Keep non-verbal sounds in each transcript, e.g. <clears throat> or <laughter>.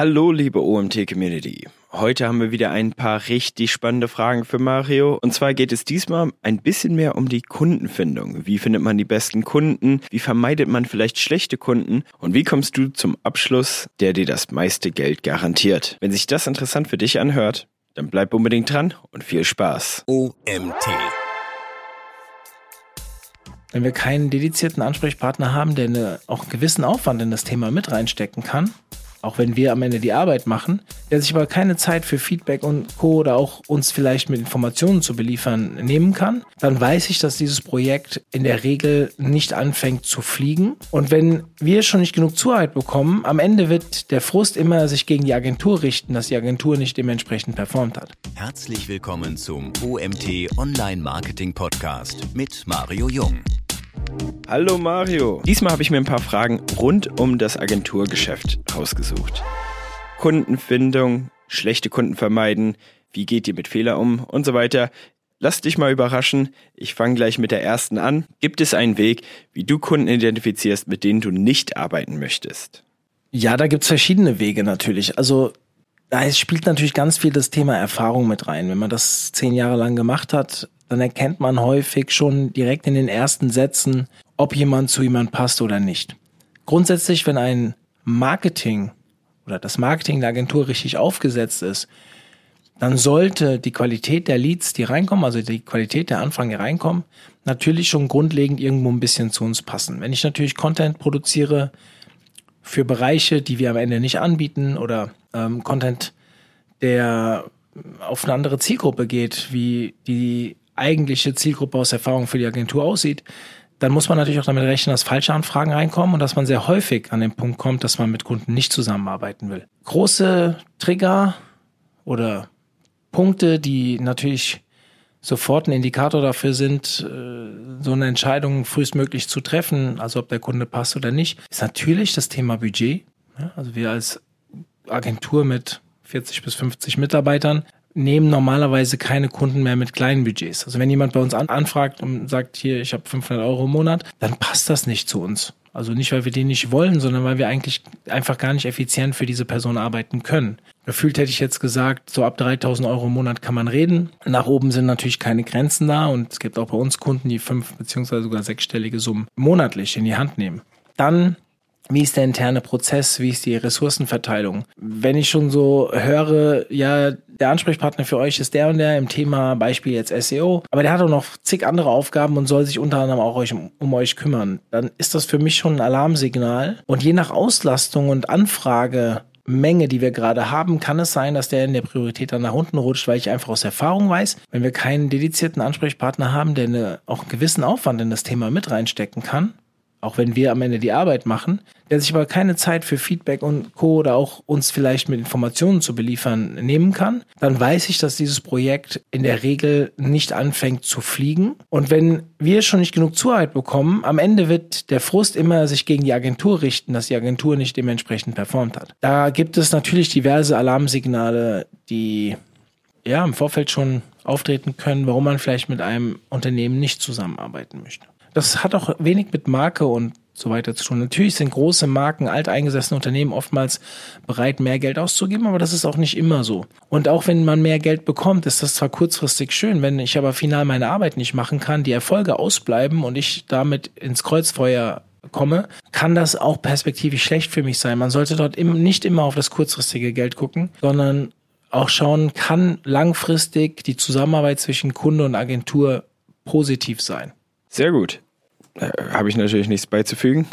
Hallo, liebe OMT-Community. Heute haben wir wieder ein paar richtig spannende Fragen für Mario. Und zwar geht es diesmal ein bisschen mehr um die Kundenfindung. Wie findet man die besten Kunden? Wie vermeidet man vielleicht schlechte Kunden? Und wie kommst du zum Abschluss, der dir das meiste Geld garantiert? Wenn sich das interessant für dich anhört, dann bleib unbedingt dran und viel Spaß. OMT. Wenn wir keinen dedizierten Ansprechpartner haben, der auch einen gewissen Aufwand in das Thema mit reinstecken kann, auch wenn wir am Ende die Arbeit machen, der sich aber keine Zeit für Feedback und Co. oder auch uns vielleicht mit Informationen zu beliefern nehmen kann, dann weiß ich, dass dieses Projekt in der Regel nicht anfängt zu fliegen. Und wenn wir schon nicht genug Zuarbeit bekommen, am Ende wird der Frust immer sich gegen die Agentur richten, dass die Agentur nicht dementsprechend performt hat. Herzlich willkommen zum OMT Online Marketing Podcast mit Mario Jung. Hallo Mario. Diesmal habe ich mir ein paar Fragen rund um das Agenturgeschäft rausgesucht. Kundenfindung, schlechte Kunden vermeiden, wie geht ihr mit Fehler um und so weiter. Lass dich mal überraschen. Ich fange gleich mit der ersten an. Gibt es einen Weg, wie du Kunden identifizierst, mit denen du nicht arbeiten möchtest? Ja, da gibt's verschiedene Wege natürlich. Also da spielt natürlich ganz viel das Thema Erfahrung mit rein. Wenn man das zehn Jahre lang gemacht hat, dann erkennt man häufig schon direkt in den ersten Sätzen, ob jemand zu jemand passt oder nicht. Grundsätzlich, wenn ein Marketing oder das Marketing der Agentur richtig aufgesetzt ist, dann sollte die Qualität der Leads, die reinkommen, also die Qualität der Anfragen, die reinkommen, natürlich schon grundlegend irgendwo ein bisschen zu uns passen. Wenn ich natürlich Content produziere für Bereiche, die wir am Ende nicht anbieten oder ähm, Content, der auf eine andere Zielgruppe geht, wie die eigentliche Zielgruppe aus Erfahrung für die Agentur aussieht, dann muss man natürlich auch damit rechnen, dass falsche Anfragen reinkommen und dass man sehr häufig an den Punkt kommt, dass man mit Kunden nicht zusammenarbeiten will. Große Trigger oder Punkte, die natürlich sofort ein Indikator dafür sind, äh, so eine Entscheidung frühestmöglich zu treffen, also ob der Kunde passt oder nicht, ist natürlich das Thema Budget. Also wir als Agentur mit 40 bis 50 Mitarbeitern nehmen normalerweise keine Kunden mehr mit kleinen Budgets. Also wenn jemand bei uns an, anfragt und sagt, hier, ich habe 500 Euro im Monat, dann passt das nicht zu uns. Also nicht, weil wir den nicht wollen, sondern weil wir eigentlich einfach gar nicht effizient für diese Person arbeiten können. Gefühlt hätte ich jetzt gesagt, so ab 3000 Euro im Monat kann man reden. Nach oben sind natürlich keine Grenzen da und es gibt auch bei uns Kunden, die fünf beziehungsweise sogar sechsstellige Summen monatlich in die Hand nehmen. Dann wie ist der interne Prozess, wie ist die Ressourcenverteilung. Wenn ich schon so höre, ja, der Ansprechpartner für euch ist der und der im Thema Beispiel jetzt SEO, aber der hat auch noch zig andere Aufgaben und soll sich unter anderem auch euch, um, euch kümmern, dann ist das für mich schon ein Alarmsignal. Und je nach Auslastung und Anfrage Menge, die wir gerade haben, kann es sein, dass der in der Priorität dann nach unten rutscht, weil ich einfach aus Erfahrung weiß, wenn wir keinen dedizierten Ansprechpartner haben, der eine, auch einen gewissen Aufwand in das Thema mit reinstecken kann, auch wenn wir am Ende die Arbeit machen, der sich aber keine Zeit für Feedback und Co. oder auch uns vielleicht mit Informationen zu beliefern nehmen kann, dann weiß ich, dass dieses Projekt in der Regel nicht anfängt zu fliegen. Und wenn wir schon nicht genug Zuarbeit bekommen, am Ende wird der Frust immer sich gegen die Agentur richten, dass die Agentur nicht dementsprechend performt hat. Da gibt es natürlich diverse Alarmsignale, die ja im Vorfeld schon auftreten können, warum man vielleicht mit einem Unternehmen nicht zusammenarbeiten möchte. Das hat auch wenig mit Marke und so weiter zu tun. Natürlich sind große Marken, alteingesessene Unternehmen oftmals bereit, mehr Geld auszugeben, aber das ist auch nicht immer so. Und auch wenn man mehr Geld bekommt, ist das zwar kurzfristig schön, wenn ich aber final meine Arbeit nicht machen kann, die Erfolge ausbleiben und ich damit ins Kreuzfeuer komme, kann das auch perspektivisch schlecht für mich sein. Man sollte dort nicht immer auf das kurzfristige Geld gucken, sondern auch schauen, kann langfristig die Zusammenarbeit zwischen Kunde und Agentur positiv sein. Sehr gut. Äh, Habe ich natürlich nichts beizufügen.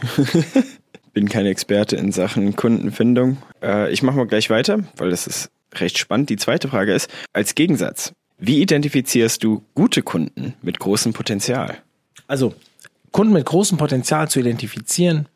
<laughs> Bin kein Experte in Sachen Kundenfindung. Äh, ich mache mal gleich weiter, weil das ist recht spannend. Die zweite Frage ist, als Gegensatz, wie identifizierst du gute Kunden mit großem Potenzial? Also, Kunden mit großem Potenzial zu identifizieren,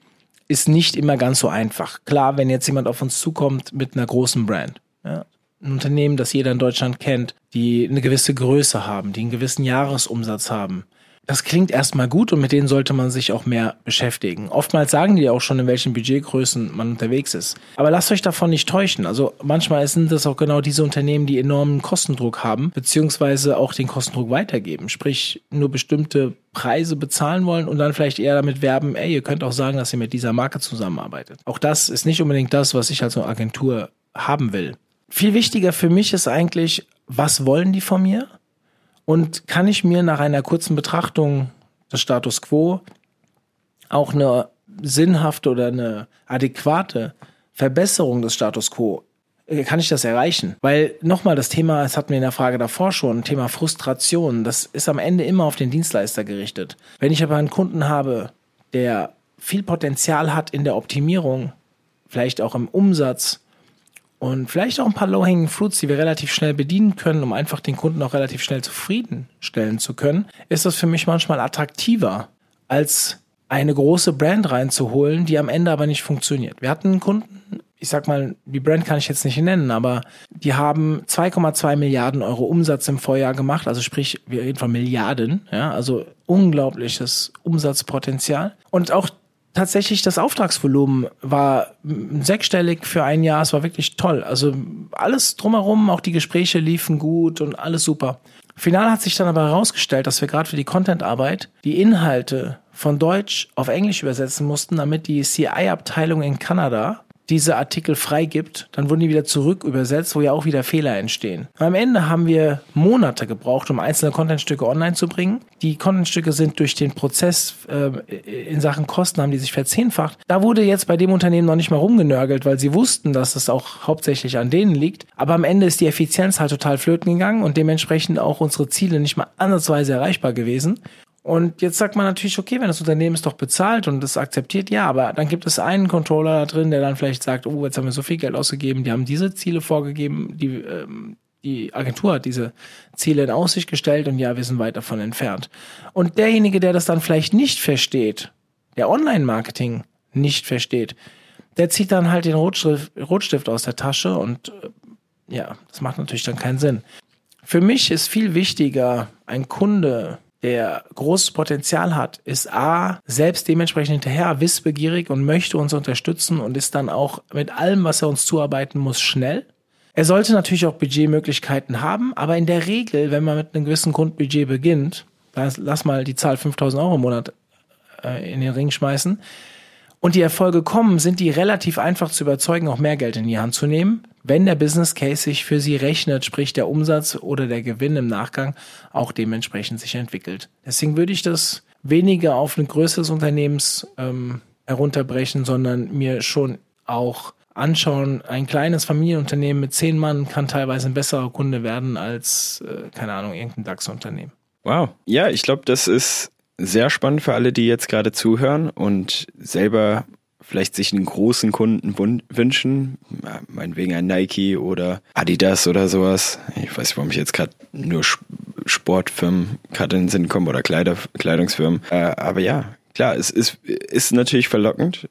ist nicht immer ganz so einfach. Klar, wenn jetzt jemand auf uns zukommt mit einer großen Brand, ja, ein Unternehmen, das jeder in Deutschland kennt, die eine gewisse Größe haben, die einen gewissen Jahresumsatz haben, das klingt erstmal gut und mit denen sollte man sich auch mehr beschäftigen. Oftmals sagen die auch schon, in welchen Budgetgrößen man unterwegs ist. Aber lasst euch davon nicht täuschen. Also manchmal sind das auch genau diese Unternehmen, die enormen Kostendruck haben, beziehungsweise auch den Kostendruck weitergeben. Sprich, nur bestimmte Preise bezahlen wollen und dann vielleicht eher damit werben, ey, ihr könnt auch sagen, dass ihr mit dieser Marke zusammenarbeitet. Auch das ist nicht unbedingt das, was ich als Agentur haben will. Viel wichtiger für mich ist eigentlich, was wollen die von mir? Und kann ich mir nach einer kurzen Betrachtung des Status quo auch eine sinnhafte oder eine adäquate Verbesserung des Status quo äh, kann ich das erreichen? Weil nochmal das Thema, es hatten wir in der Frage davor schon, Thema Frustration, das ist am Ende immer auf den Dienstleister gerichtet. Wenn ich aber einen Kunden habe, der viel Potenzial hat in der Optimierung, vielleicht auch im Umsatz und vielleicht auch ein paar Low-Hanging Fruits, die wir relativ schnell bedienen können, um einfach den Kunden auch relativ schnell zufriedenstellen zu können, ist das für mich manchmal attraktiver, als eine große Brand reinzuholen, die am Ende aber nicht funktioniert. Wir hatten einen Kunden, ich sag mal, die Brand kann ich jetzt nicht nennen, aber die haben 2,2 Milliarden Euro Umsatz im Vorjahr gemacht, also sprich, wir reden von Milliarden, ja, also unglaubliches Umsatzpotenzial. Und auch tatsächlich das Auftragsvolumen war sechsstellig für ein Jahr. Es war wirklich toll. Also alles drumherum, auch die Gespräche liefen gut und alles super. Final hat sich dann aber herausgestellt, dass wir gerade für die Content-Arbeit die Inhalte von Deutsch auf Englisch übersetzen mussten, damit die CI-Abteilung in Kanada diese Artikel freigibt, dann wurden die wieder zurück übersetzt, wo ja auch wieder Fehler entstehen. Am Ende haben wir Monate gebraucht, um einzelne Contentstücke online zu bringen. Die Contentstücke sind durch den Prozess äh, in Sachen Kosten haben die sich verzehnfacht. Da wurde jetzt bei dem Unternehmen noch nicht mal rumgenörgelt, weil sie wussten, dass es auch hauptsächlich an denen liegt. Aber am Ende ist die Effizienz halt total flöten gegangen und dementsprechend auch unsere Ziele nicht mal ansatzweise erreichbar gewesen. Und jetzt sagt man natürlich, okay, wenn das Unternehmen es doch bezahlt und es akzeptiert, ja, aber dann gibt es einen Controller da drin, der dann vielleicht sagt, oh, jetzt haben wir so viel Geld ausgegeben, die haben diese Ziele vorgegeben, die, ähm, die Agentur hat diese Ziele in Aussicht gestellt und ja, wir sind weit davon entfernt. Und derjenige, der das dann vielleicht nicht versteht, der Online-Marketing nicht versteht, der zieht dann halt den Rotstift, Rotstift aus der Tasche und äh, ja, das macht natürlich dann keinen Sinn. Für mich ist viel wichtiger, ein Kunde, der großes Potenzial hat, ist A, selbst dementsprechend hinterher, wissbegierig und möchte uns unterstützen und ist dann auch mit allem, was er uns zuarbeiten muss, schnell. Er sollte natürlich auch Budgetmöglichkeiten haben, aber in der Regel, wenn man mit einem gewissen Grundbudget beginnt, lass mal die Zahl 5000 Euro im Monat äh, in den Ring schmeißen, und die Erfolge kommen, sind die relativ einfach zu überzeugen, auch mehr Geld in die Hand zu nehmen, wenn der Business Case sich für sie rechnet, sprich der Umsatz oder der Gewinn im Nachgang auch dementsprechend sich entwickelt. Deswegen würde ich das weniger auf ein größeres Unternehmens ähm, herunterbrechen, sondern mir schon auch anschauen, ein kleines Familienunternehmen mit zehn Mann kann teilweise ein besserer Kunde werden als, äh, keine Ahnung, irgendein DAX-Unternehmen. Wow. Ja, ich glaube, das ist sehr spannend für alle, die jetzt gerade zuhören und selber vielleicht sich einen großen Kunden wünschen, meinetwegen ein Nike oder Adidas oder sowas. Ich weiß nicht, warum ich jetzt gerade nur Sportfirmen gerade in den Sinn komme oder Kleider, Kleidungsfirmen. Äh, aber ja, klar, es ist, ist natürlich verlockend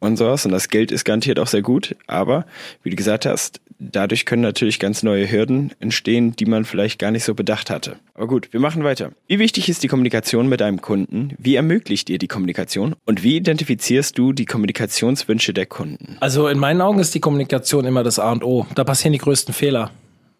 und sowas und das Geld ist garantiert auch sehr gut, aber wie du gesagt hast, dadurch können natürlich ganz neue Hürden entstehen, die man vielleicht gar nicht so bedacht hatte. Aber gut, wir machen weiter. Wie wichtig ist die Kommunikation mit einem Kunden? Wie ermöglicht ihr die Kommunikation? Und wie identifizierst du die Kommunikationswünsche der Kunden? Also in meinen Augen ist die Kommunikation immer das A und O. Da passieren die größten Fehler.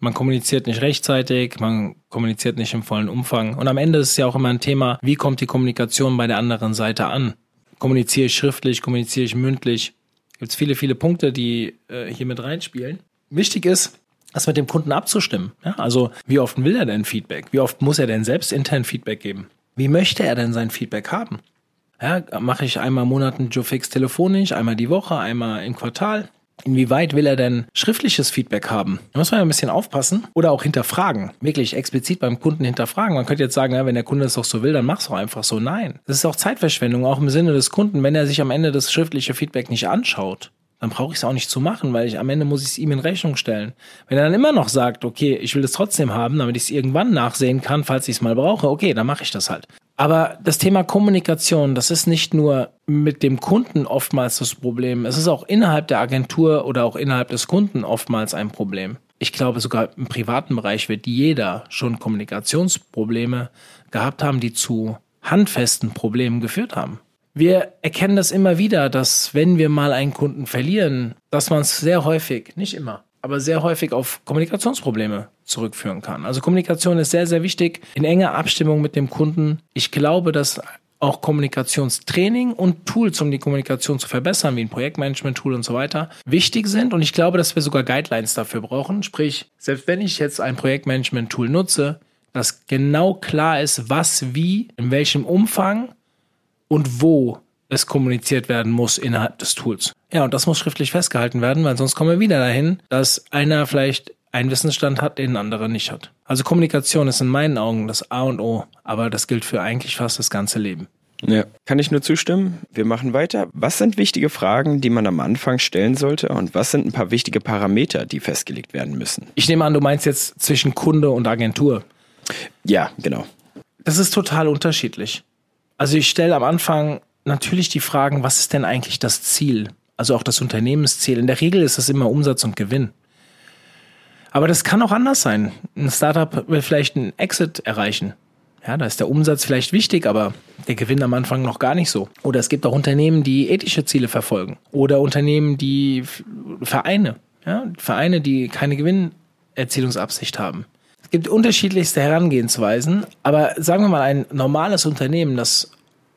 Man kommuniziert nicht rechtzeitig, man kommuniziert nicht im vollen Umfang. Und am Ende ist es ja auch immer ein Thema, wie kommt die Kommunikation bei der anderen Seite an? Kommuniziere ich schriftlich, kommuniziere ich mündlich? Gibt es viele, viele Punkte, die äh, hier mit reinspielen. Wichtig ist, das mit dem Kunden abzustimmen. Ja, also wie oft will er denn Feedback? Wie oft muss er denn selbst intern Feedback geben? Wie möchte er denn sein Feedback haben? Ja, mache ich einmal im Monat einen Joe Fix telefonisch, einmal die Woche, einmal im Quartal? Inwieweit will er denn schriftliches Feedback haben? Da muss man ja ein bisschen aufpassen oder auch hinterfragen. Wirklich explizit beim Kunden hinterfragen. Man könnte jetzt sagen, ja, wenn der Kunde es doch so will, dann mach's doch einfach so. Nein. Das ist auch Zeitverschwendung, auch im Sinne des Kunden, wenn er sich am Ende das schriftliche Feedback nicht anschaut dann brauche ich es auch nicht zu machen, weil ich am Ende muss ich es ihm in Rechnung stellen. Wenn er dann immer noch sagt, okay, ich will es trotzdem haben, damit ich es irgendwann nachsehen kann, falls ich es mal brauche, okay, dann mache ich das halt. Aber das Thema Kommunikation, das ist nicht nur mit dem Kunden oftmals das Problem, es ist auch innerhalb der Agentur oder auch innerhalb des Kunden oftmals ein Problem. Ich glaube, sogar im privaten Bereich wird jeder schon Kommunikationsprobleme gehabt haben, die zu handfesten Problemen geführt haben. Wir erkennen das immer wieder, dass wenn wir mal einen Kunden verlieren, dass man es sehr häufig, nicht immer, aber sehr häufig auf Kommunikationsprobleme zurückführen kann. Also Kommunikation ist sehr, sehr wichtig in enger Abstimmung mit dem Kunden. Ich glaube, dass auch Kommunikationstraining und Tools, um die Kommunikation zu verbessern, wie ein Projektmanagement-Tool und so weiter, wichtig sind. Und ich glaube, dass wir sogar Guidelines dafür brauchen. Sprich, selbst wenn ich jetzt ein Projektmanagement-Tool nutze, dass genau klar ist, was, wie, in welchem Umfang und wo es kommuniziert werden muss innerhalb des Tools. Ja, und das muss schriftlich festgehalten werden, weil sonst kommen wir wieder dahin, dass einer vielleicht einen Wissensstand hat, den ein anderer nicht hat. Also Kommunikation ist in meinen Augen das A und O, aber das gilt für eigentlich fast das ganze Leben. Ja, kann ich nur zustimmen. Wir machen weiter. Was sind wichtige Fragen, die man am Anfang stellen sollte und was sind ein paar wichtige Parameter, die festgelegt werden müssen? Ich nehme an, du meinst jetzt zwischen Kunde und Agentur. Ja, genau. Das ist total unterschiedlich. Also ich stelle am Anfang natürlich die Fragen, was ist denn eigentlich das Ziel? Also auch das Unternehmensziel. In der Regel ist es immer Umsatz und Gewinn. Aber das kann auch anders sein. Ein Startup will vielleicht einen Exit erreichen. Ja, da ist der Umsatz vielleicht wichtig, aber der Gewinn am Anfang noch gar nicht so. Oder es gibt auch Unternehmen, die ethische Ziele verfolgen. Oder Unternehmen, die Vereine. Ja, Vereine, die keine Gewinnerzielungsabsicht haben. Es gibt unterschiedlichste Herangehensweisen, aber sagen wir mal, ein normales Unternehmen, das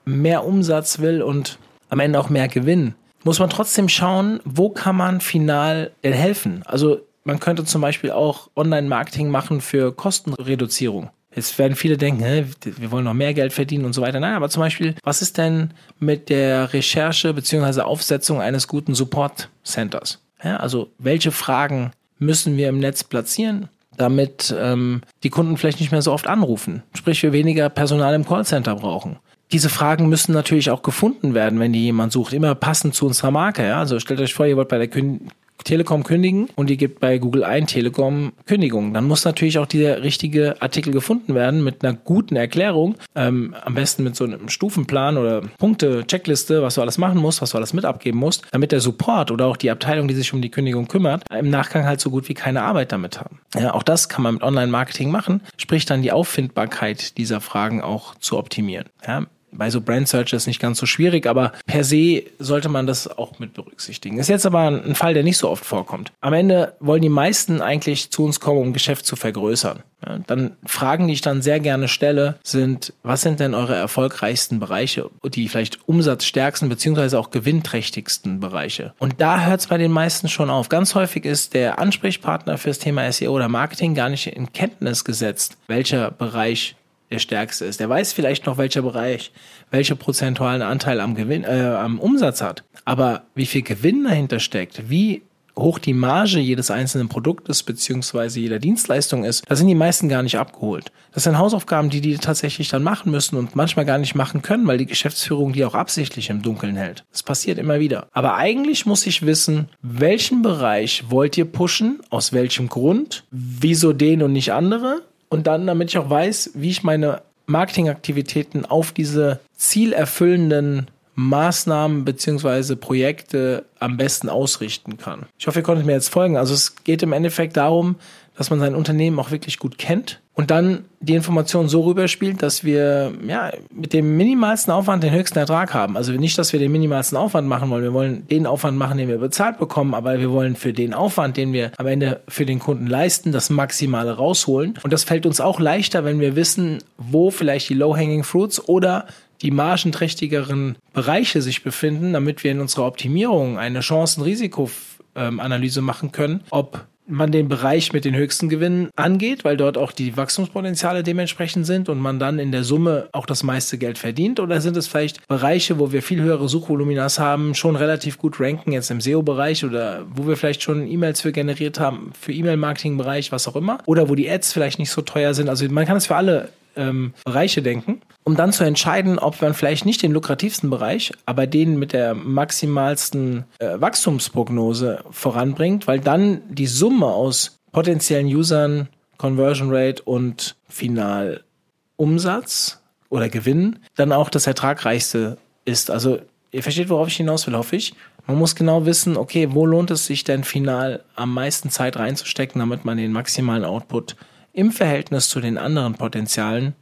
mehr Umsatz will und am Ende auch mehr Gewinn, muss man trotzdem schauen, wo kann man final denn helfen? Also man könnte zum Beispiel auch Online-Marketing machen für Kostenreduzierung. Jetzt werden viele denken, wir wollen noch mehr Geld verdienen und so weiter. Nein, aber zum Beispiel, was ist denn mit der Recherche beziehungsweise Aufsetzung eines guten Support Centers? Ja, also welche Fragen müssen wir im Netz platzieren, damit ähm, die Kunden vielleicht nicht mehr so oft anrufen? Sprich, wir weniger Personal im Callcenter brauchen diese Fragen müssen natürlich auch gefunden werden, wenn die jemand sucht, immer passend zu unserer Marke. Ja? Also stellt euch vor, ihr wollt bei der Kün Telekom kündigen und ihr gebt bei Google ein Telekom Kündigung. Dann muss natürlich auch dieser richtige Artikel gefunden werden mit einer guten Erklärung, ähm, am besten mit so einem Stufenplan oder Punkte, Checkliste, was du alles machen musst, was du alles mit abgeben musst, damit der Support oder auch die Abteilung, die sich um die Kündigung kümmert, im Nachgang halt so gut wie keine Arbeit damit haben. Ja, auch das kann man mit Online-Marketing machen, sprich dann die Auffindbarkeit dieser Fragen auch zu optimieren. Ja, bei so Brand Search ist nicht ganz so schwierig, aber per se sollte man das auch mit berücksichtigen. Ist jetzt aber ein Fall, der nicht so oft vorkommt. Am Ende wollen die meisten eigentlich zu uns kommen, um Geschäft zu vergrößern. Ja, dann Fragen, die ich dann sehr gerne stelle, sind, was sind denn eure erfolgreichsten Bereiche, die vielleicht umsatzstärksten beziehungsweise auch gewinnträchtigsten Bereiche? Und da hört es bei den meisten schon auf. Ganz häufig ist der Ansprechpartner fürs Thema SEO oder Marketing gar nicht in Kenntnis gesetzt, welcher Bereich der stärkste ist. Der weiß vielleicht noch, welcher Bereich welche prozentualen Anteil am Gewinn, äh, am Umsatz hat. Aber wie viel Gewinn dahinter steckt, wie hoch die Marge jedes einzelnen Produktes beziehungsweise jeder Dienstleistung ist, da sind die meisten gar nicht abgeholt. Das sind Hausaufgaben, die die tatsächlich dann machen müssen und manchmal gar nicht machen können, weil die Geschäftsführung die auch absichtlich im Dunkeln hält. Das passiert immer wieder. Aber eigentlich muss ich wissen, welchen Bereich wollt ihr pushen, aus welchem Grund, wieso den und nicht andere und dann, damit ich auch weiß, wie ich meine Marketingaktivitäten auf diese zielerfüllenden Maßnahmen beziehungsweise Projekte am besten ausrichten kann. Ich hoffe, ihr konntet mir jetzt folgen. Also es geht im Endeffekt darum, dass man sein Unternehmen auch wirklich gut kennt und dann die Information so rüberspielt, dass wir ja mit dem minimalsten Aufwand den höchsten Ertrag haben. Also nicht, dass wir den minimalsten Aufwand machen wollen. Wir wollen den Aufwand machen, den wir bezahlt bekommen, aber wir wollen für den Aufwand, den wir am Ende für den Kunden leisten, das Maximale rausholen. Und das fällt uns auch leichter, wenn wir wissen, wo vielleicht die Low-Hanging Fruits oder die margenträchtigeren Bereiche sich befinden, damit wir in unserer Optimierung eine Chancen-Risiko-Analyse machen können, ob man den Bereich mit den höchsten Gewinnen angeht, weil dort auch die Wachstumspotenziale dementsprechend sind und man dann in der Summe auch das meiste Geld verdient? Oder sind es vielleicht Bereiche, wo wir viel höhere Suchvoluminas haben, schon relativ gut ranken, jetzt im SEO-Bereich oder wo wir vielleicht schon E-Mails für generiert haben, für E-Mail-Marketing-Bereich, was auch immer? Oder wo die Ads vielleicht nicht so teuer sind? Also man kann es für alle ähm, Bereiche denken, um dann zu entscheiden, ob man vielleicht nicht den lukrativsten Bereich, aber den mit der maximalsten äh, Wachstumsprognose voranbringt, weil dann die Summe aus potenziellen Usern, Conversion Rate und Finalumsatz oder Gewinn dann auch das ertragreichste ist. Also ihr versteht, worauf ich hinaus will, hoffe ich. Man muss genau wissen, okay, wo lohnt es sich denn final am meisten Zeit reinzustecken, damit man den maximalen Output im Verhältnis zu den anderen Potenzialen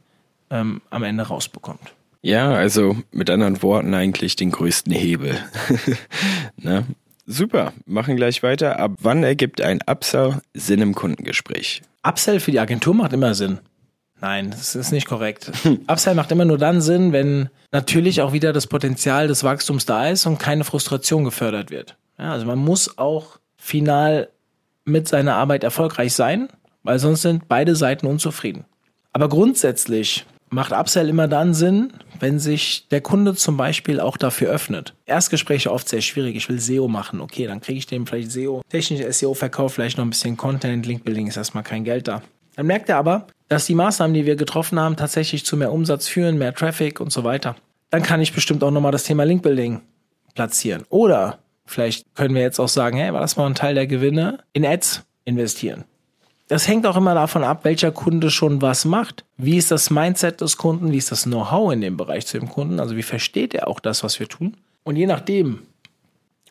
ähm, am Ende rausbekommt. Ja, also mit anderen Worten eigentlich den größten Hebel. <laughs> ne? Super, machen gleich weiter. Ab wann ergibt ein Upsell Sinn im Kundengespräch? Upsell für die Agentur macht immer Sinn. Nein, das ist nicht korrekt. <laughs> Upsell macht immer nur dann Sinn, wenn natürlich auch wieder das Potenzial des Wachstums da ist und keine Frustration gefördert wird. Ja, also man muss auch final mit seiner Arbeit erfolgreich sein, weil sonst sind beide Seiten unzufrieden. Aber grundsätzlich macht Upsell immer dann Sinn, wenn sich der Kunde zum Beispiel auch dafür öffnet. Erstgespräche oft sehr schwierig. Ich will SEO machen. Okay, dann kriege ich dem vielleicht SEO, technische SEO verkauft, vielleicht noch ein bisschen Content. Linkbuilding ist erstmal kein Geld da. Dann merkt er aber, dass die Maßnahmen, die wir getroffen haben, tatsächlich zu mehr Umsatz führen, mehr Traffic und so weiter. Dann kann ich bestimmt auch nochmal das Thema Linkbuilding platzieren. Oder vielleicht können wir jetzt auch sagen, hey, war das mal ein Teil der Gewinne in Ads investieren. Das hängt auch immer davon ab, welcher Kunde schon was macht. Wie ist das Mindset des Kunden? Wie ist das Know-how in dem Bereich zu dem Kunden? Also wie versteht er auch das, was wir tun? Und je nachdem,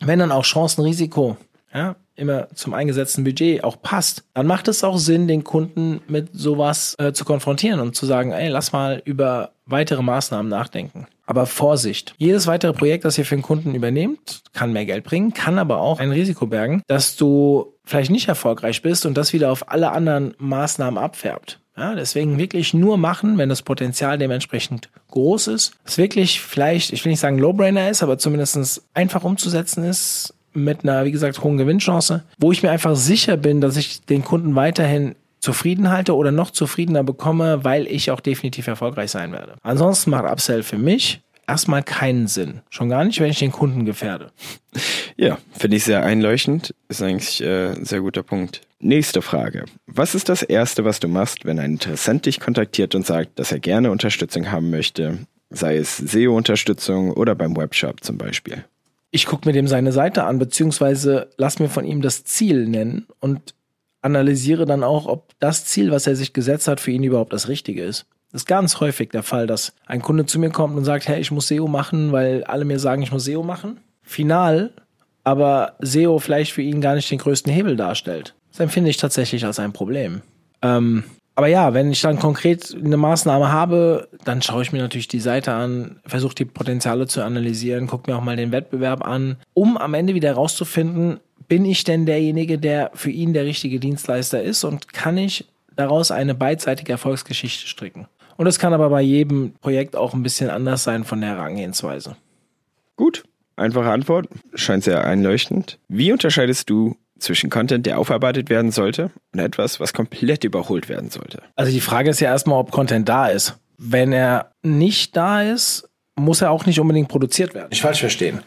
wenn dann auch Chancen, Risiko, ja, immer zum eingesetzten Budget auch passt, dann macht es auch Sinn, den Kunden mit sowas äh, zu konfrontieren und zu sagen, ey, lass mal über weitere Maßnahmen nachdenken. Aber Vorsicht. Jedes weitere Projekt, das ihr für den Kunden übernehmt, kann mehr Geld bringen, kann aber auch ein Risiko bergen, dass du vielleicht nicht erfolgreich bist und das wieder auf alle anderen Maßnahmen abfärbt. Ja, deswegen wirklich nur machen, wenn das Potenzial dementsprechend groß ist. Es wirklich vielleicht, ich will nicht sagen Low-Brainer ist, aber zumindest einfach umzusetzen ist mit einer, wie gesagt, hohen Gewinnchance, wo ich mir einfach sicher bin, dass ich den Kunden weiterhin zufrieden halte oder noch zufriedener bekomme, weil ich auch definitiv erfolgreich sein werde. Ansonsten macht Upsell für mich erstmal keinen Sinn. Schon gar nicht, wenn ich den Kunden gefährde. Ja, finde ich sehr einleuchtend. Ist eigentlich äh, ein sehr guter Punkt. Nächste Frage. Was ist das Erste, was du machst, wenn ein Interessent dich kontaktiert und sagt, dass er gerne Unterstützung haben möchte? Sei es SEO-Unterstützung oder beim Webshop zum Beispiel. Ich gucke mir dem seine Seite an, beziehungsweise lass mir von ihm das Ziel nennen und analysiere dann auch, ob das Ziel, was er sich gesetzt hat, für ihn überhaupt das Richtige ist. Das ist ganz häufig der Fall, dass ein Kunde zu mir kommt und sagt, hey, ich muss SEO machen, weil alle mir sagen, ich muss SEO machen. Final, aber SEO vielleicht für ihn gar nicht den größten Hebel darstellt. Das empfinde ich tatsächlich als ein Problem. Ähm, aber ja, wenn ich dann konkret eine Maßnahme habe, dann schaue ich mir natürlich die Seite an, versuche die Potenziale zu analysieren, gucke mir auch mal den Wettbewerb an, um am Ende wieder herauszufinden, bin ich denn derjenige, der für ihn der richtige Dienstleister ist und kann ich daraus eine beidseitige Erfolgsgeschichte stricken. Und es kann aber bei jedem Projekt auch ein bisschen anders sein von der Herangehensweise. Gut, einfache Antwort, scheint sehr einleuchtend. Wie unterscheidest du zwischen Content, der aufarbeitet werden sollte und etwas, was komplett überholt werden sollte? Also die Frage ist ja erstmal, ob Content da ist. Wenn er nicht da ist, muss er auch nicht unbedingt produziert werden. Nicht falsch verstehen.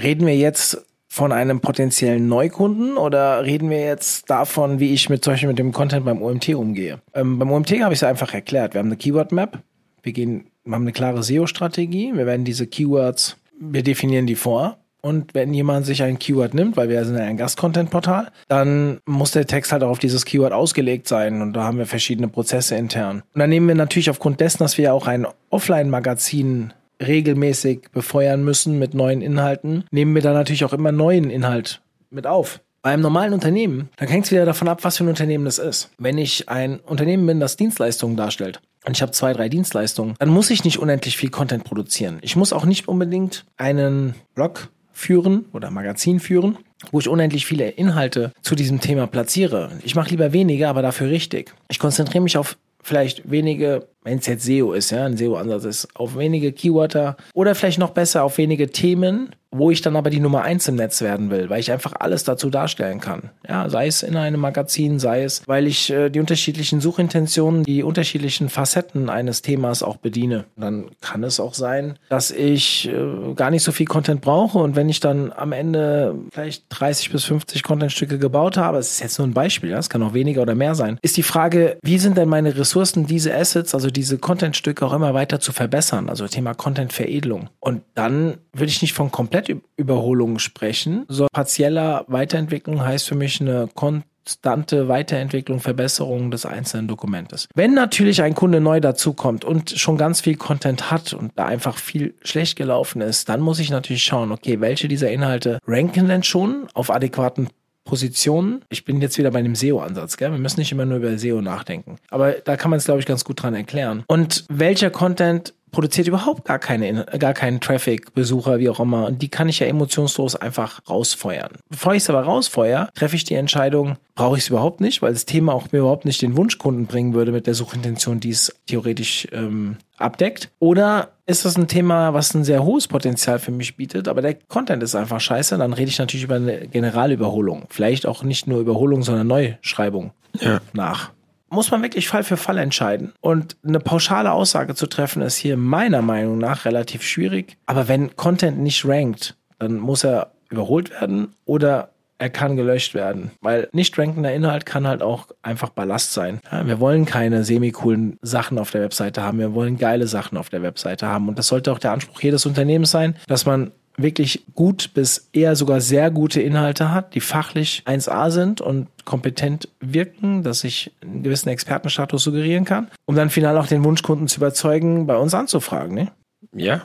Reden wir jetzt von einem potenziellen Neukunden oder reden wir jetzt davon, wie ich mit Beispiel mit dem Content beim OMT umgehe? Ähm, beim OMT habe ich es einfach erklärt. Wir haben eine Keyword Map. Wir gehen, wir haben eine klare SEO-Strategie. Wir werden diese Keywords, wir definieren die vor. Und wenn jemand sich ein Keyword nimmt, weil wir sind ein Gast-Content-Portal, dann muss der Text halt auch auf dieses Keyword ausgelegt sein. Und da haben wir verschiedene Prozesse intern. Und dann nehmen wir natürlich aufgrund dessen, dass wir auch ein Offline-Magazin regelmäßig befeuern müssen mit neuen Inhalten, nehmen wir da natürlich auch immer neuen Inhalt mit auf. Bei einem normalen Unternehmen, dann hängt es wieder davon ab, was für ein Unternehmen das ist. Wenn ich ein Unternehmen bin, das Dienstleistungen darstellt, und ich habe zwei, drei Dienstleistungen, dann muss ich nicht unendlich viel Content produzieren. Ich muss auch nicht unbedingt einen Blog führen oder Magazin führen, wo ich unendlich viele Inhalte zu diesem Thema platziere. Ich mache lieber weniger, aber dafür richtig. Ich konzentriere mich auf vielleicht wenige, wenn es jetzt SEO ist, ja, ein SEO-Ansatz ist, auf wenige Keywörter oder vielleicht noch besser auf wenige Themen, wo ich dann aber die Nummer eins im Netz werden will, weil ich einfach alles dazu darstellen kann. Ja, sei es in einem Magazin, sei es, weil ich äh, die unterschiedlichen Suchintentionen, die unterschiedlichen Facetten eines Themas auch bediene. Dann kann es auch sein, dass ich äh, gar nicht so viel Content brauche und wenn ich dann am Ende vielleicht 30 bis 50 Contentstücke gebaut habe, das ist jetzt nur ein Beispiel, ja, es kann auch weniger oder mehr sein, ist die Frage, wie sind denn meine Ressourcen, diese Assets, also diese Contentstücke auch immer weiter zu verbessern, also Thema Content-Veredelung. Und dann würde ich nicht von komplett Komplettüberholung sprechen. So partieller Weiterentwicklung heißt für mich eine konstante Weiterentwicklung, Verbesserung des einzelnen Dokumentes. Wenn natürlich ein Kunde neu dazukommt und schon ganz viel Content hat und da einfach viel schlecht gelaufen ist, dann muss ich natürlich schauen, okay, welche dieser Inhalte ranken denn schon auf adäquaten Positionen. Ich bin jetzt wieder bei dem SEO-Ansatz, gell? Wir müssen nicht immer nur über SEO nachdenken. Aber da kann man es, glaube ich, ganz gut dran erklären. Und welcher Content produziert überhaupt gar keine, gar keinen Traffic, Besucher, wie auch immer. Und die kann ich ja emotionslos einfach rausfeuern. Bevor ich es aber rausfeuer, treffe ich die Entscheidung, brauche ich es überhaupt nicht, weil das Thema auch mir überhaupt nicht den Wunschkunden bringen würde mit der Suchintention, die es theoretisch ähm, abdeckt. Oder ist das ein Thema, was ein sehr hohes Potenzial für mich bietet, aber der Content ist einfach scheiße, dann rede ich natürlich über eine Generalüberholung. Vielleicht auch nicht nur Überholung, sondern Neuschreibung Ja. nach muss man wirklich Fall für Fall entscheiden. Und eine pauschale Aussage zu treffen, ist hier meiner Meinung nach relativ schwierig. Aber wenn Content nicht rankt, dann muss er überholt werden oder er kann gelöscht werden. Weil nicht rankender Inhalt kann halt auch einfach Ballast sein. Ja, wir wollen keine semi-coolen Sachen auf der Webseite haben. Wir wollen geile Sachen auf der Webseite haben. Und das sollte auch der Anspruch jedes Unternehmens sein, dass man wirklich gut bis eher sogar sehr gute Inhalte hat, die fachlich 1A sind und kompetent wirken, dass ich einen gewissen Expertenstatus suggerieren kann, um dann final auch den Wunschkunden zu überzeugen, bei uns anzufragen. Ne? Ja,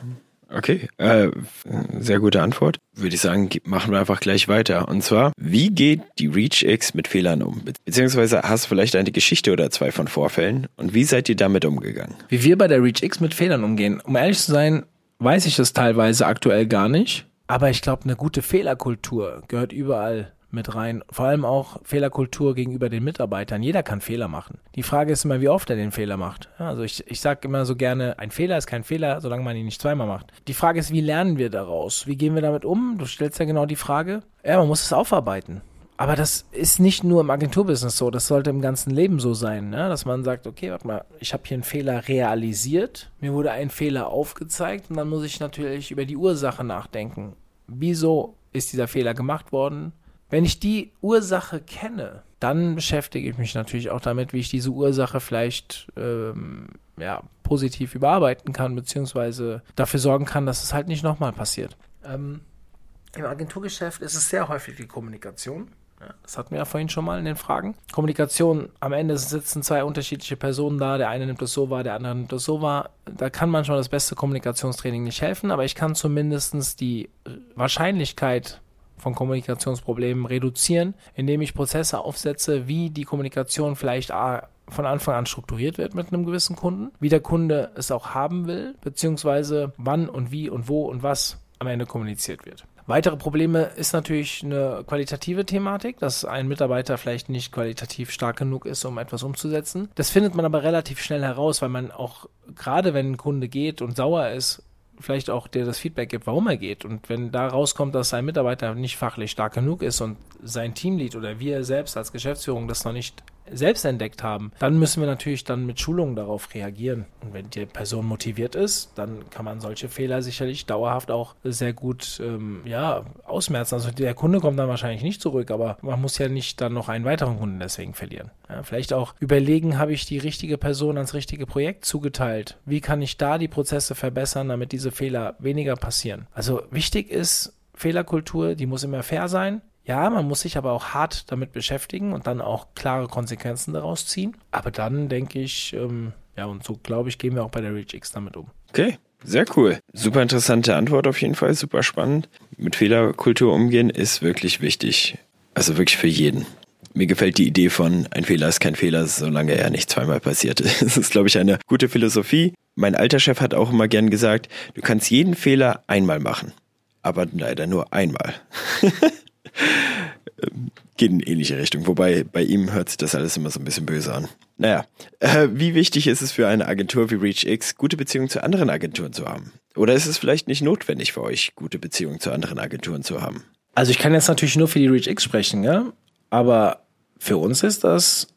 okay. Äh, sehr gute Antwort. Würde ich sagen, machen wir einfach gleich weiter. Und zwar, wie geht die ReachX mit Fehlern um? Beziehungsweise hast du vielleicht eine Geschichte oder zwei von Vorfällen? Und wie seid ihr damit umgegangen? Wie wir bei der ReachX mit Fehlern umgehen? Um ehrlich zu sein, weiß ich es teilweise aktuell gar nicht. Aber ich glaube, eine gute Fehlerkultur gehört überall mit rein. Vor allem auch Fehlerkultur gegenüber den Mitarbeitern. Jeder kann Fehler machen. Die Frage ist immer, wie oft er den Fehler macht. Also ich, ich sage immer so gerne, ein Fehler ist kein Fehler, solange man ihn nicht zweimal macht. Die Frage ist, wie lernen wir daraus? Wie gehen wir damit um? Du stellst ja genau die Frage. Ja, man muss es aufarbeiten. Aber das ist nicht nur im Agenturbusiness so, das sollte im ganzen Leben so sein, ne? dass man sagt, okay, warte mal, ich habe hier einen Fehler realisiert, mir wurde ein Fehler aufgezeigt und dann muss ich natürlich über die Ursache nachdenken. Wieso ist dieser Fehler gemacht worden? Wenn ich die Ursache kenne, dann beschäftige ich mich natürlich auch damit, wie ich diese Ursache vielleicht ähm, ja, positiv überarbeiten kann, beziehungsweise dafür sorgen kann, dass es halt nicht nochmal passiert. Ähm, Im Agenturgeschäft ist es sehr häufig die Kommunikation. Das hatten wir ja vorhin schon mal in den Fragen. Kommunikation, am Ende sitzen zwei unterschiedliche Personen da. Der eine nimmt das so wahr, der andere nimmt das so wahr. Da kann manchmal das beste Kommunikationstraining nicht helfen, aber ich kann zumindest die Wahrscheinlichkeit von Kommunikationsproblemen reduzieren, indem ich Prozesse aufsetze, wie die Kommunikation vielleicht von Anfang an strukturiert wird mit einem gewissen Kunden, wie der Kunde es auch haben will, beziehungsweise wann und wie und wo und was am Ende kommuniziert wird. Weitere Probleme ist natürlich eine qualitative Thematik, dass ein Mitarbeiter vielleicht nicht qualitativ stark genug ist, um etwas umzusetzen. Das findet man aber relativ schnell heraus, weil man auch gerade wenn ein Kunde geht und sauer ist, vielleicht auch dir das Feedback gibt, warum er geht. Und wenn da rauskommt, dass ein Mitarbeiter nicht fachlich stark genug ist und sein Teamlead oder wir selbst als Geschäftsführung das noch nicht selbst entdeckt haben, dann müssen wir natürlich dann mit Schulungen darauf reagieren. Und wenn die Person motiviert ist, dann kann man solche Fehler sicherlich dauerhaft auch sehr gut ähm, ja, ausmerzen. Also der Kunde kommt dann wahrscheinlich nicht zurück, aber man muss ja nicht dann noch einen weiteren Kunden deswegen verlieren. Ja, vielleicht auch überlegen, habe ich die richtige Person ans richtige Projekt zugeteilt? Wie kann ich da die Prozesse verbessern, damit diese Fehler weniger passieren? Also wichtig ist, Fehlerkultur, die muss immer fair sein. Ja, man muss sich aber auch hart damit beschäftigen und dann auch klare Konsequenzen daraus ziehen. Aber dann denke ich, ähm, ja, und so glaube ich, gehen wir auch bei der ReachX damit um. Okay, sehr cool. Super interessante Antwort auf jeden Fall, super spannend. Mit Fehlerkultur umgehen ist wirklich wichtig. Also wirklich für jeden. Mir gefällt die Idee von ein Fehler ist kein Fehler, solange er nicht zweimal passiert. <laughs> Das ist, glaube ich, eine gute Philosophie. Mein alter Chef hat auch immer gern gesagt, du kannst jeden Fehler einmal machen, aber leider nur einmal. <laughs> Geht in ähnliche Richtung, wobei bei ihm hört sich das alles immer so ein bisschen böse an. Naja, äh, wie wichtig ist es für eine Agentur wie ReachX, gute Beziehungen zu anderen Agenturen zu haben? Oder ist es vielleicht nicht notwendig für euch, gute Beziehungen zu anderen Agenturen zu haben? Also ich kann jetzt natürlich nur für die ReachX sprechen, ja? aber für uns ist das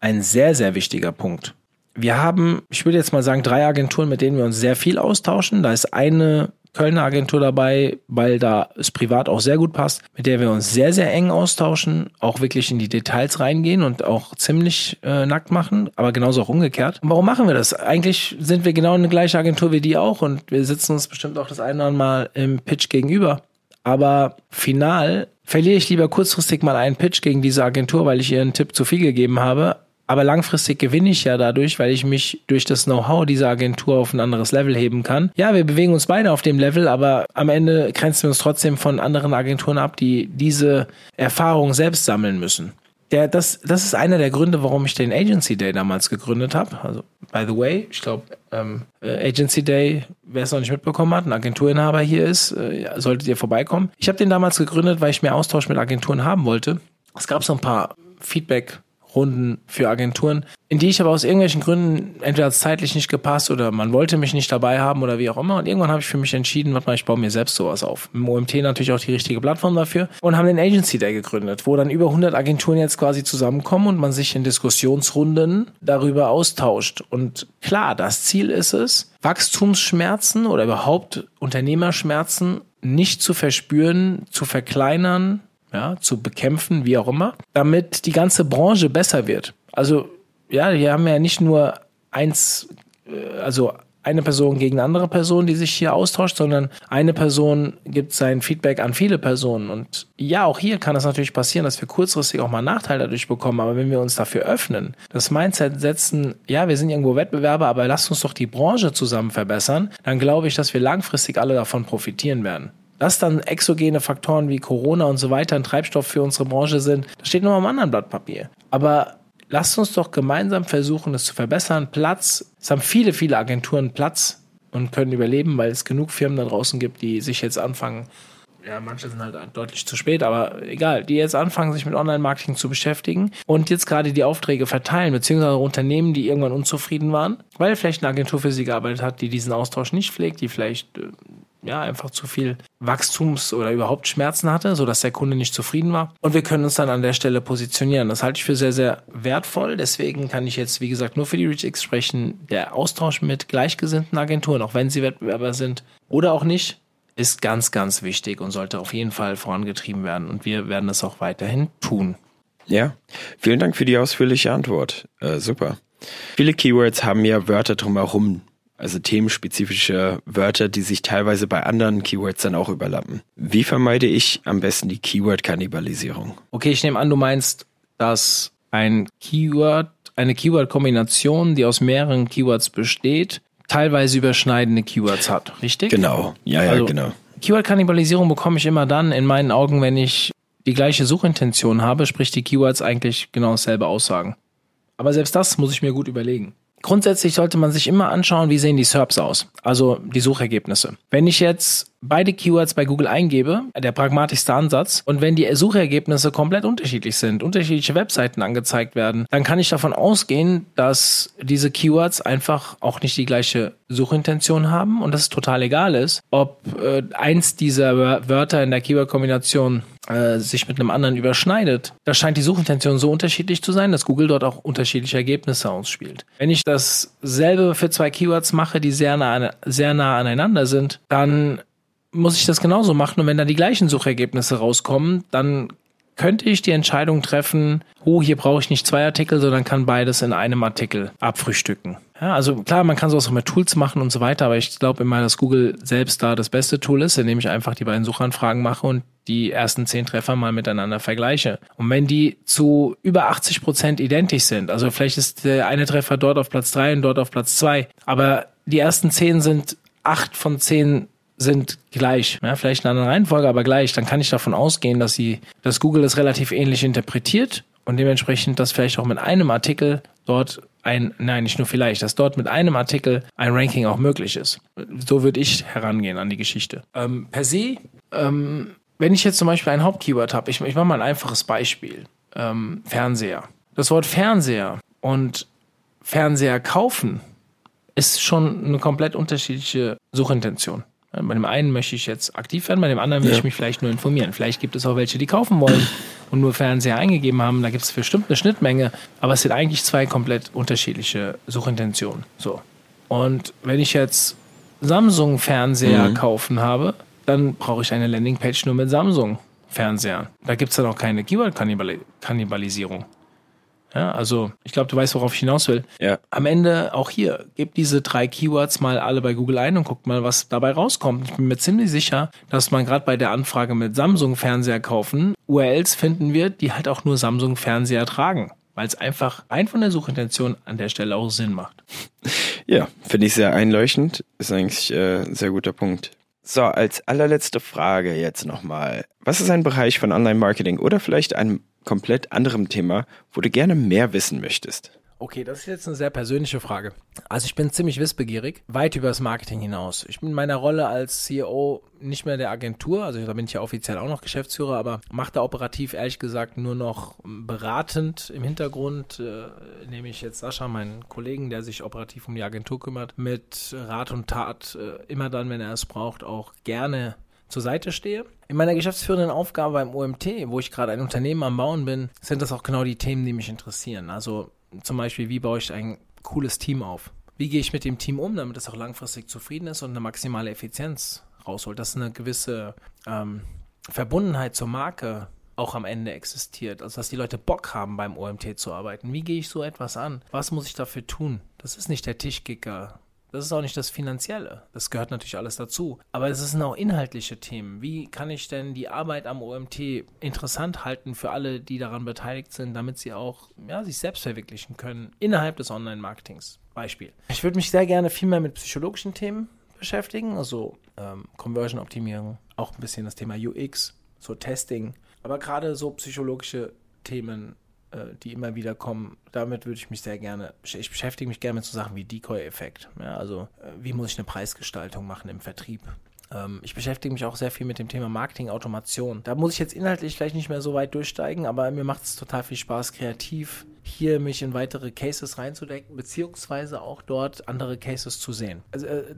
ein sehr, sehr wichtiger Punkt. Wir haben, ich würde jetzt mal sagen, drei Agenturen, mit denen wir uns sehr viel austauschen. Da ist eine Kölner Agentur dabei, weil da es privat auch sehr gut passt, mit der wir uns sehr, sehr eng austauschen, auch wirklich in die Details reingehen und auch ziemlich äh, nackt machen, aber genauso auch umgekehrt. Und warum machen wir das? Eigentlich sind wir genau eine gleiche Agentur wie die auch und wir sitzen uns bestimmt auch das eine oder andere Mal im Pitch gegenüber. Aber final verliere ich lieber kurzfristig mal einen Pitch gegen diese Agentur, weil ich ihr einen Tipp zu viel gegeben habe, aber langfristig gewinne ich ja dadurch, weil ich mich durch das Know-how dieser Agentur auf ein anderes Level heben kann. Ja, wir bewegen uns beide auf dem Level, aber am Ende grenzen wir uns trotzdem von anderen Agenturen ab, die diese Erfahrung selbst sammeln müssen. der, das, das ist einer der Gründe, warum ich den Agency Day damals gegründet habe. Also, by the way, ich glaube, ähm, äh, Agency Day, wer es noch nicht mitbekommen hat, ein Agenturinhaber hier ist, äh, solltet ihr vorbeikommen. Ich habe den damals gegründet, weil ich mehr Austausch mit Agenturen haben wollte. Es gab so ein paar Feedback Runden für Agenturen, in die ich aber aus irgendwelchen Gründen entweder zeitlich nicht gepasst oder man wollte mich nicht dabei haben oder wie auch immer. Und irgendwann habe ich für mich entschieden, warte mal, ich baue mir selbst sowas auf. Im OMT natürlich auch die richtige Plattform dafür und haben den Agency Day gegründet, wo dann über 100 Agenturen jetzt quasi zusammenkommen und man sich in Diskussionsrunden darüber austauscht. Und klar, das Ziel ist es, Wachstumsschmerzen oder überhaupt Unternehmerschmerzen nicht zu verspüren, zu verkleinern, ja, zu bekämpfen, wie auch immer, damit die ganze Branche besser wird. Also, ja, hier haben wir ja nicht nur eins, äh, also eine Person gegen eine andere Person, die sich hier austauscht, sondern eine Person gibt sein Feedback an viele Personen. Und ja, auch hier kann es natürlich passieren, dass wir kurzfristig auch mal Nachteile dadurch bekommen. Aber wenn wir uns dafür öffnen, das Mindset setzen, ja, wir sind irgendwo Wettbewerber, aber lasst uns doch die Branche zusammen verbessern, dann glaube ich, dass wir langfristig alle davon profitieren werden. Dass dann exogene Faktoren wie Corona und so weiter ein Treibstoff für unsere Branche sind, das steht nur am anderen Blatt Papier. Aber lasst uns doch gemeinsam versuchen, es zu verbessern. Platz, es haben viele, viele Agenturen Platz und können überleben, weil es genug Firmen da draußen gibt, die sich jetzt anfangen, ja, manche sind halt deutlich zu spät, aber egal, die jetzt anfangen, sich mit Online-Marketing zu beschäftigen und jetzt gerade die Aufträge verteilen, beziehungsweise Unternehmen, die irgendwann unzufrieden waren, weil vielleicht eine Agentur für sie gearbeitet hat, die diesen Austausch nicht pflegt, die vielleicht äh, ja, einfach zu viel Wachstums- oder überhaupt Schmerzen hatte, sodass der Kunde nicht zufrieden war. Und wir können uns dann an der Stelle positionieren. Das halte ich für sehr, sehr wertvoll. Deswegen kann ich jetzt, wie gesagt, nur für die ReachX sprechen. Der Austausch mit gleichgesinnten Agenturen, auch wenn sie Wettbewerber sind oder auch nicht, ist ganz, ganz wichtig und sollte auf jeden Fall vorangetrieben werden. Und wir werden es auch weiterhin tun. Ja, vielen Dank für die ausführliche Antwort. Äh, super. Viele Keywords haben ja Wörter drumherum, also themenspezifische Wörter, die sich teilweise bei anderen Keywords dann auch überlappen. Wie vermeide ich am besten die Keyword-Kannibalisierung? Okay, ich nehme an, du meinst, dass ein Keyword, eine Keyword-Kombination, die aus mehreren Keywords besteht, teilweise überschneidende Keywords hat, richtig? Genau, ja, ja, also, genau. Keyword-Kannibalisierung bekomme ich immer dann in meinen Augen, wenn ich die gleiche Suchintention habe, sprich die Keywords eigentlich genau dasselbe aussagen. Aber selbst das muss ich mir gut überlegen. Grundsätzlich sollte man sich immer anschauen, wie sehen die SERPs aus, also die Suchergebnisse. Wenn ich jetzt beide Keywords bei Google eingebe, der pragmatischste Ansatz, und wenn die Suchergebnisse komplett unterschiedlich sind, unterschiedliche Webseiten angezeigt werden, dann kann ich davon ausgehen, dass diese Keywords einfach auch nicht die gleiche Suchintention haben und dass es total egal ist, ob äh, eins dieser Wörter in der Keyword-Kombination äh, sich mit einem anderen überschneidet. Da scheint die Suchintention so unterschiedlich zu sein, dass Google dort auch unterschiedliche Ergebnisse ausspielt. Wenn ich dasselbe für zwei Keywords mache, die sehr nah, sehr nah aneinander sind, dann muss ich das genauso machen. Und wenn da die gleichen Suchergebnisse rauskommen, dann könnte ich die Entscheidung treffen, oh, hier brauche ich nicht zwei Artikel, sondern kann beides in einem Artikel abfrühstücken. Ja, also klar, man kann sowas auch mit Tools machen und so weiter, aber ich glaube immer, dass Google selbst da das beste Tool ist, indem ich einfach die beiden Suchanfragen mache und die ersten zehn Treffer mal miteinander vergleiche. Und wenn die zu über 80 Prozent identisch sind, also vielleicht ist der eine Treffer dort auf Platz drei und dort auf Platz zwei, aber die ersten zehn sind acht von zehn sind gleich. Ja, vielleicht in einer Reihenfolge, aber gleich. Dann kann ich davon ausgehen, dass sie, dass Google das relativ ähnlich interpretiert und dementsprechend, dass vielleicht auch mit einem Artikel dort ein, nein, nicht nur vielleicht, dass dort mit einem Artikel ein Ranking auch möglich ist. So würde ich herangehen an die Geschichte. Ähm, per se, ähm, wenn ich jetzt zum Beispiel ein Hauptkeyword habe, ich, ich mache mal ein einfaches Beispiel. Ähm, Fernseher. Das Wort Fernseher und Fernseher kaufen ist schon eine komplett unterschiedliche Suchintention. Bei dem einen möchte ich jetzt aktiv werden, bei dem anderen will ja. ich mich vielleicht nur informieren. Vielleicht gibt es auch welche, die kaufen wollen <clears throat> und nur Fernseher eingegeben haben. Da gibt es bestimmt eine Schnittmenge, aber es sind eigentlich zwei komplett unterschiedliche Suchintentionen. So. Und wenn ich jetzt Samsung-Fernseher mhm. kaufen habe, dann brauche ich eine Landingpage nur mit Samsung-Fernsehern. Da gibt es dann auch keine Keyword-Kannibalisierung. Ja, also ich glaube, du weißt, worauf ich hinaus will. Ja. Am Ende auch hier, gebt diese drei Keywords mal alle bei Google ein und guckt mal, was dabei rauskommt. Ich bin mir ziemlich sicher, dass man gerade bei der Anfrage mit Samsung-Fernseher kaufen URLs finden wird, die halt auch nur Samsung-Fernseher tragen weil es einfach rein von der Suchintention an der Stelle auch Sinn macht. Ja, finde ich sehr einleuchtend. Ist eigentlich äh, ein sehr guter Punkt. So, als allerletzte Frage jetzt nochmal. Was ist ein Bereich von Online-Marketing oder vielleicht ein komplett anderem Thema, wo du gerne mehr wissen möchtest. Okay, das ist jetzt eine sehr persönliche Frage. Also ich bin ziemlich wissbegierig, weit über das Marketing hinaus. Ich bin in meiner Rolle als CEO nicht mehr der Agentur, also da bin ich ja offiziell auch noch Geschäftsführer, aber mache da operativ ehrlich gesagt nur noch beratend im Hintergrund, äh, nehme ich jetzt Sascha, meinen Kollegen, der sich operativ um die Agentur kümmert, mit Rat und Tat äh, immer dann, wenn er es braucht, auch gerne zur Seite stehe. In meiner geschäftsführenden Aufgabe beim OMT, wo ich gerade ein Unternehmen am Bauen bin, sind das auch genau die Themen, die mich interessieren. Also zum Beispiel, wie baue ich ein cooles Team auf? Wie gehe ich mit dem Team um, damit es auch langfristig zufrieden ist und eine maximale Effizienz rausholt, dass eine gewisse ähm, Verbundenheit zur Marke auch am Ende existiert. Also dass die Leute Bock haben, beim OMT zu arbeiten. Wie gehe ich so etwas an? Was muss ich dafür tun? Das ist nicht der Tischkicker das ist auch nicht das Finanzielle. Das gehört natürlich alles dazu. Aber es sind auch inhaltliche Themen. Wie kann ich denn die Arbeit am OMT interessant halten für alle, die daran beteiligt sind, damit sie auch ja, sich selbst verwirklichen können innerhalb des Online-Marketings? Beispiel. Ich würde mich sehr gerne viel mehr mit psychologischen Themen beschäftigen, also ähm, Conversion-Optimierung, auch ein bisschen das Thema UX, so Testing, aber gerade so psychologische Themen die immer wieder kommen, damit würde ich mich sehr gerne, ich beschäftige mich gerne mit so Sachen wie Decoy-Effekt. Ja, also äh, wie muss ich eine Preisgestaltung machen im Vertrieb? Ähm, ich beschäftige mich auch sehr viel mit dem Thema Marketing-Automation. Da muss ich jetzt inhaltlich vielleicht nicht mehr so weit durchsteigen, aber mir macht es total viel Spaß, kreativ hier mich in weitere Cases reinzudecken, beziehungsweise auch dort andere Cases zu sehen. Also äh,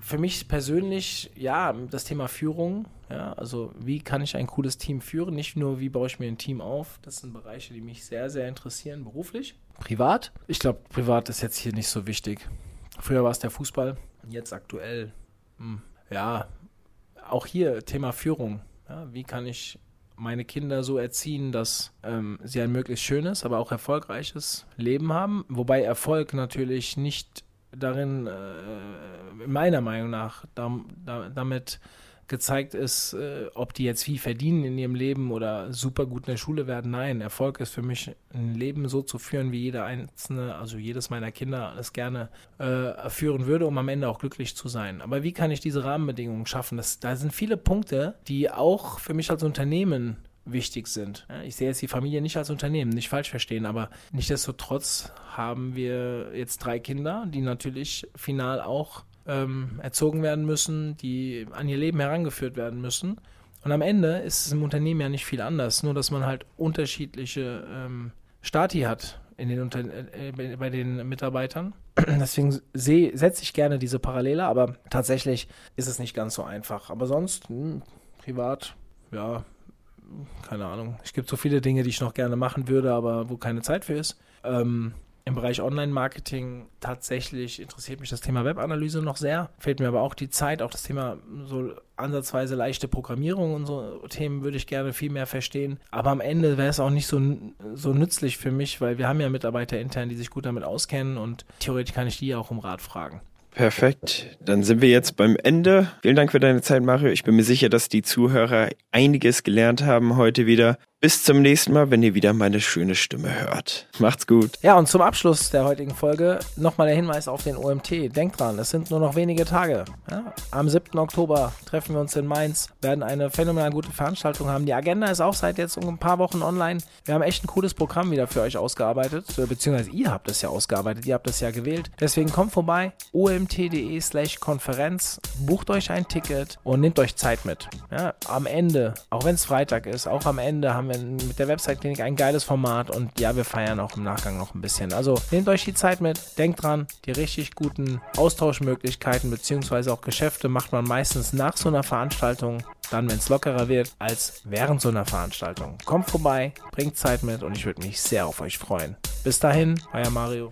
für mich persönlich, ja, das Thema Führung, ja, also wie kann ich ein cooles Team führen? Nicht nur, wie baue ich mir ein Team auf, das sind Bereiche, die mich sehr, sehr interessieren, beruflich. Privat? Ich glaube, privat ist jetzt hier nicht so wichtig. Früher war es der Fußball, jetzt aktuell, mh, hm, ja, auch hier Thema Führung. Ja, wie kann ich meine Kinder so erziehen, dass ähm, sie ein möglichst schönes, aber auch erfolgreiches Leben haben. Wobei Erfolg natürlich nicht darin, äh, meiner Meinung nach, da, da, damit gezeigt ist, äh, ob die jetzt viel verdienen in ihrem Leben oder super gut in der Schule werden. Nein, Erfolg ist für mich ein Leben so zu führen, wie jeder einzelne, also jedes meiner Kinder es gerne äh, führen würde, um am Ende auch glücklich zu sein. Aber wie kann ich diese Rahmenbedingungen schaffen? Das, da sind viele Punkte, die auch für mich als Unternehmen wichtig sind. Ich sehe jetzt die Familie nicht als Unternehmen, nicht falsch verstehen, aber nichtsdestotrotz haben wir jetzt drei Kinder, die natürlich final auch ähm, erzogen werden müssen, die an ihr Leben herangeführt werden müssen. Und am Ende ist es im Unternehmen ja nicht viel anders, nur dass man halt unterschiedliche ähm, Stati hat in den Unter äh, bei den Mitarbeitern. <clears throat> Deswegen setze ich gerne diese Parallele, aber tatsächlich ist es nicht ganz so einfach. Aber sonst, mh, hm, privat, ja, keine Ahnung. Es gibt so viele Dinge, die ich noch gerne machen würde, aber wo keine Zeit für ist. Ähm, im Bereich Online-Marketing tatsächlich interessiert mich das Thema Webanalyse noch sehr. Fehlt mir aber auch die Zeit, auch das Thema so ansatzweise leichte Programmierung und so Themen würde ich gerne viel mehr verstehen. Aber am Ende wäre es auch nicht so, so nützlich für mich, weil wir haben ja Mitarbeiter intern, die sich gut damit auskennen und theoretisch kann ich die auch um Rat fragen. Perfekt. Dann sind wir jetzt beim Ende. Vielen Dank für deine Zeit, Mario. Ich bin mir sicher, dass die Zuhörer einiges gelernt haben heute wieder. Bis zum nächsten Mal, wenn ihr wieder meine schöne Stimme hört. Macht's gut. Ja, und zum Abschluss der heutigen Folge nochmal der Hinweis auf den OMT. Denkt dran, es sind nur noch wenige Tage. Ja, am 7. Oktober treffen wir uns in Mainz, werden eine phänomenal gute Veranstaltung haben. Die Agenda ist auch seit jetzt ein paar Wochen online. Wir haben echt ein cooles Programm wieder für euch ausgearbeitet, beziehungsweise ihr habt es ja ausgearbeitet, ihr habt es ja gewählt. Deswegen kommt vorbei, omt.de slash Konferenz, bucht euch ein Ticket und nehmt euch Zeit mit. Ja, am Ende, auch wenn es Freitag ist, auch am Ende haben wir mit der Website-Klinik ein geiles Format und ja, wir feiern auch im Nachgang noch ein bisschen. Also nehmt euch die Zeit mit, denkt dran, die richtig guten Austauschmöglichkeiten bzw. auch Geschäfte macht man meistens nach so einer Veranstaltung, dann wenn es lockerer wird, als während so einer Veranstaltung. Kommt vorbei, bringt Zeit mit und ich würde mich sehr auf euch freuen. Bis dahin, euer Mario.